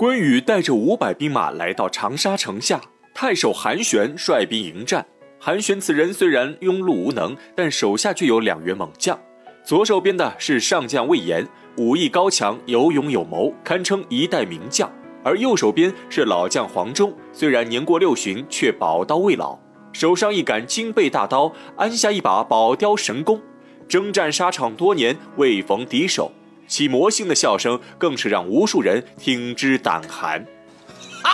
关羽带着五百兵马来到长沙城下，太守韩玄率兵迎战。韩玄此人虽然庸碌无能，但手下却有两员猛将。左手边的是上将魏延，武艺高强，有勇有谋，堪称一代名将。而右手边是老将黄忠，虽然年过六旬，却宝刀未老，手上一杆金背大刀，安下一把宝雕神弓。征战沙场多年，未逢敌手，其魔性的笑声更是让无数人听之胆寒。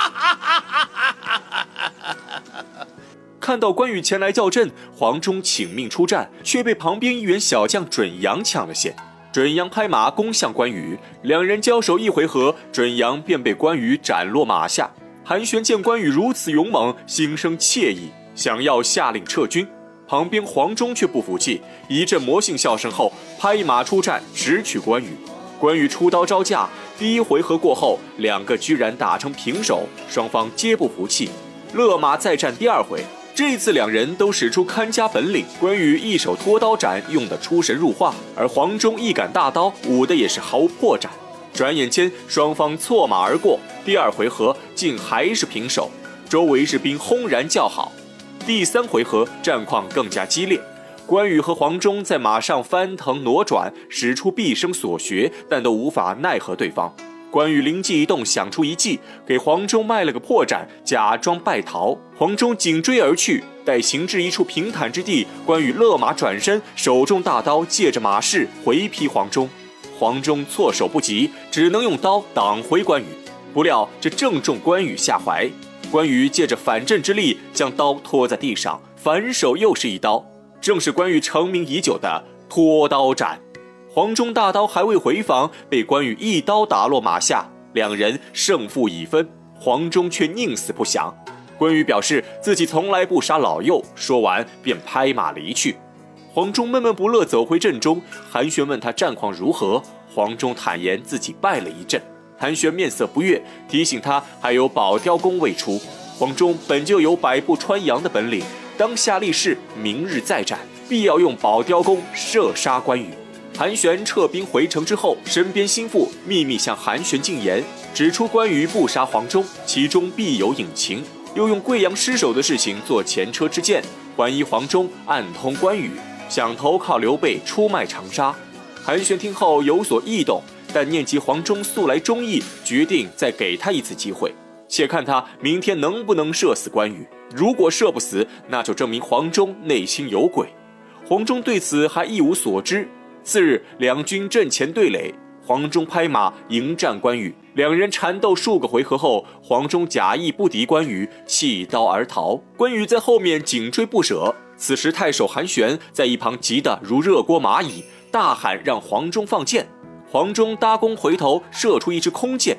看到关羽前来叫阵，黄忠请命出战，却被旁边一员小将准阳抢了先。准阳拍马攻向关羽，两人交手一回合，准阳便被关羽斩落马下。韩玄见关羽如此勇猛，心生怯意，想要下令撤军。旁边黄忠却不服气，一阵魔性笑声后，拍马出战，直取关羽。关羽出刀招架，第一回合过后，两个居然打成平手，双方皆不服气，勒马再战第二回。这次两人都使出看家本领，关羽一手拖刀斩，用得出神入化；而黄忠一杆大刀，舞的也是毫无破绽。转眼间，双方错马而过，第二回合竟还是平手，周围士兵轰然叫好。第三回合战况更加激烈，关羽和黄忠在马上翻腾挪转，使出毕生所学，但都无法奈何对方。关羽灵机一动，想出一计，给黄忠卖了个破绽，假装败逃。黄忠紧追而去，待行至一处平坦之地，关羽勒马转身，手中大刀借着马势回劈黄忠。黄忠措手不及，只能用刀挡回关羽。不料这正中关羽下怀，关羽借着反震之力，将刀拖在地上，反手又是一刀，正是关羽成名已久的拖刀斩。黄忠大刀还未回防，被关羽一刀打落马下，两人胜负已分。黄忠却宁死不降。关羽表示自己从来不杀老幼，说完便拍马离去。黄忠闷闷不乐，走回阵中。韩玄问他战况如何，黄忠坦言自己败了一阵。韩玄面色不悦，提醒他还有宝雕功未出。黄忠本就有百步穿杨的本领，当下立誓，明日再战，必要用宝雕弓射杀关羽。韩玄撤兵回城之后，身边心腹秘密向韩玄进言，指出关羽不杀黄忠，其中必有隐情，又用贵阳失守的事情做前车之鉴，怀疑黄忠暗通关羽，想投靠刘备出卖长沙。韩玄听后有所异动，但念及黄忠素来忠义，决定再给他一次机会，且看他明天能不能射死关羽。如果射不死，那就证明黄忠内心有鬼。黄忠对此还一无所知。次日，两军阵前对垒，黄忠拍马迎战关羽，两人缠斗数个回合后，黄忠假意不敌关羽，弃刀而逃。关羽在后面紧追不舍。此时，太守韩玄在一旁急得如热锅蚂蚁，大喊让黄忠放箭。黄忠搭弓回头，射出一支空箭。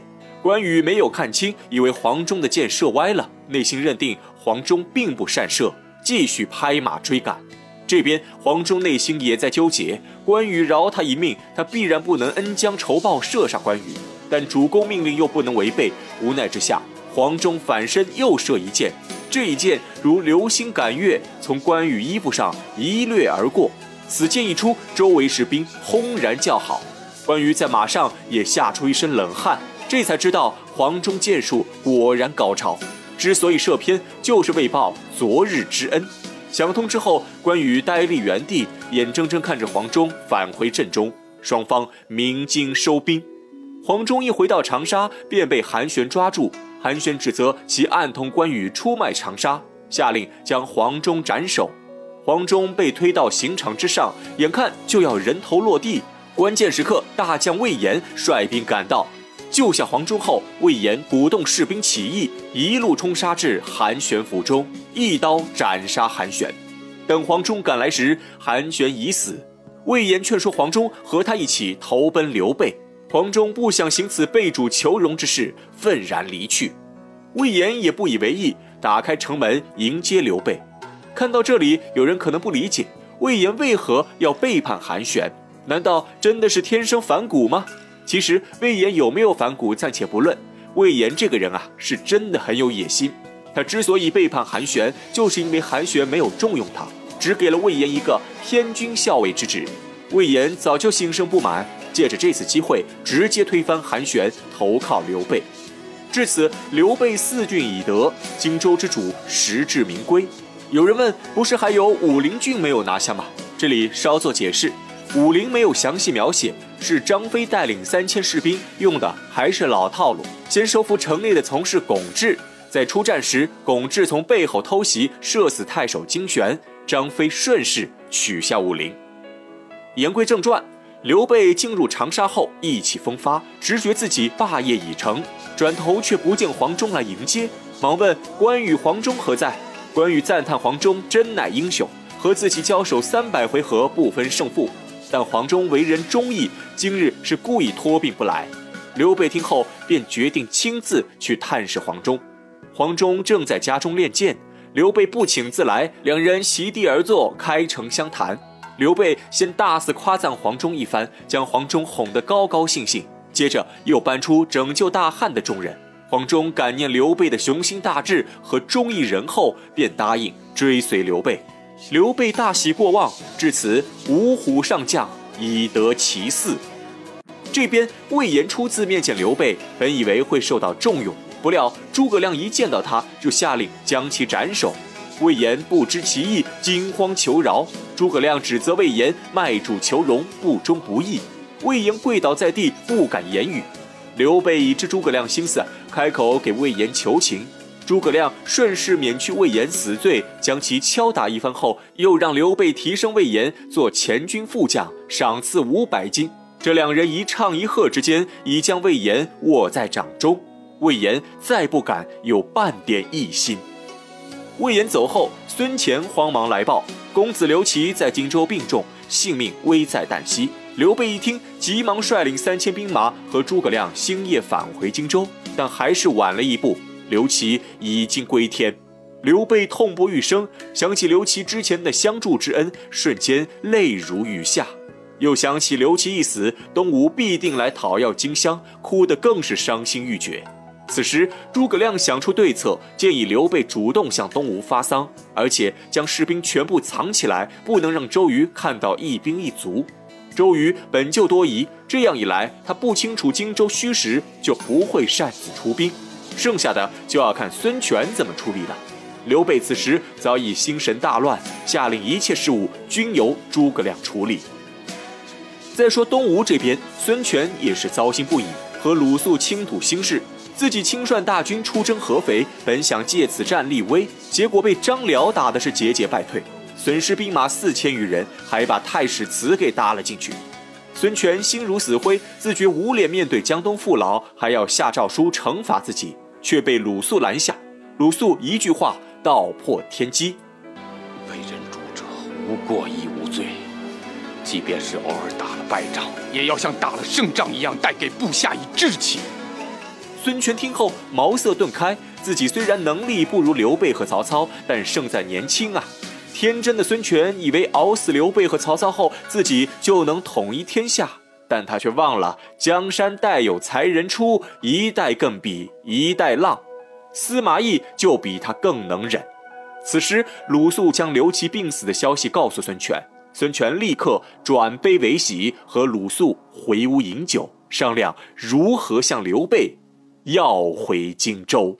关羽没有看清，以为黄忠的箭射歪了，内心认定黄忠并不善射，继续拍马追赶。这边黄忠内心也在纠结，关羽饶他一命，他必然不能恩将仇报射杀关羽，但主公命令又不能违背，无奈之下，黄忠反身又射一箭，这一箭如流星赶月，从关羽衣服上一掠而过。此箭一出，周围士兵轰然叫好，关羽在马上也吓出一身冷汗，这才知道黄忠箭术果然高超，之所以射偏，就是为报昨日之恩。想通之后，关羽呆立原地，眼睁睁看着黄忠返回阵中，双方鸣金收兵。黄忠一回到长沙，便被韩玄抓住。韩玄指责其暗通关羽出卖长沙，下令将黄忠斩首。黄忠被推到刑场之上，眼看就要人头落地。关键时刻，大将魏延率兵赶到。救下黄忠后，魏延鼓动士兵起义，一路冲杀至韩玄府中，一刀斩杀韩玄。等黄忠赶来时，韩玄已死。魏延劝说黄忠和他一起投奔刘备，黄忠不想行此背主求荣之事，愤然离去。魏延也不以为意，打开城门迎接刘备。看到这里，有人可能不理解，魏延为何要背叛韩玄？难道真的是天生反骨吗？其实魏延有没有反骨暂且不论，魏延这个人啊是真的很有野心。他之所以背叛韩玄，就是因为韩玄没有重用他，只给了魏延一个天军校尉之职。魏延早就心生不满，借着这次机会直接推翻韩玄，投靠刘备。至此，刘备四郡已得，荆州之主实至名归。有人问：不是还有武陵郡没有拿下吗？这里稍作解释，武陵没有详细描写，是张飞带领三千士兵用的还是老套路，先收服城内的从事巩志，在出战时，巩志从背后偷袭，射死太守金旋，张飞顺势取下武陵。言归正传，刘备进入长沙后意气风发，直觉自己霸业已成，转头却不见黄忠来迎接，忙问关羽、黄忠何在？关羽赞叹黄忠真乃英雄。和自己交手三百回合不分胜负，但黄忠为人忠义，今日是故意托病不来。刘备听后便决定亲自去探视黄忠。黄忠正在家中练剑，刘备不请自来，两人席地而坐，开诚相谈。刘备先大肆夸赞黄忠一番，将黄忠哄得高高兴兴，接着又搬出拯救大汉的重任。黄忠感念刘备的雄心大志和忠义仁厚，便答应追随刘备。刘备大喜过望，至此五虎上将已得其四。这边魏延初次面见刘备，本以为会受到重用，不料诸葛亮一见到他就下令将其斩首。魏延不知其意，惊慌求饶。诸葛亮指责魏延卖主求荣，不忠不义。魏延跪倒在地，不敢言语。刘备已知诸葛亮心思，开口给魏延求情。诸葛亮顺势免去魏延死罪，将其敲打一番后，又让刘备提升魏延做前军副将，赏赐五百金。这两人一唱一和之间，已将魏延握在掌中。魏延再不敢有半点异心。魏延走后，孙乾慌忙来报，公子刘琦在荆州病重，性命危在旦夕。刘备一听，急忙率领三千兵马和诸葛亮星夜返回荆州，但还是晚了一步。刘琦已经归天，刘备痛不欲生，想起刘琦之前的相助之恩，瞬间泪如雨下。又想起刘琦一死，东吴必定来讨要荆襄，哭得更是伤心欲绝。此时，诸葛亮想出对策，建议刘备主动向东吴发丧，而且将士兵全部藏起来，不能让周瑜看到一兵一卒。周瑜本就多疑，这样一来，他不清楚荆州虚实，就不会擅自出兵。剩下的就要看孙权怎么处理了。刘备此时早已心神大乱，下令一切事务均由诸葛亮处理。再说东吴这边，孙权也是糟心不已，和鲁肃倾吐心事。自己亲率大军出征合肥，本想借此战立威，结果被张辽打的是节节败退，损失兵马四千余人，还把太史慈给搭了进去。孙权心如死灰，自觉无脸面对江东父老，还要下诏书惩罚自己。却被鲁肃拦下。鲁肃一句话道破天机：为人主者无过亦无罪，即便是偶尔打了败仗，也要像打了胜仗一样带给部下以志气。孙权听后茅塞顿开，自己虽然能力不如刘备和曹操，但胜在年轻啊！天真的孙权以为熬死刘备和曹操后，自己就能统一天下。但他却忘了，江山代有才人出，一代更比一代浪。司马懿就比他更能忍。此时，鲁肃将刘琦病死的消息告诉孙权，孙权立刻转悲为喜，和鲁肃回屋饮酒，商量如何向刘备要回荆州。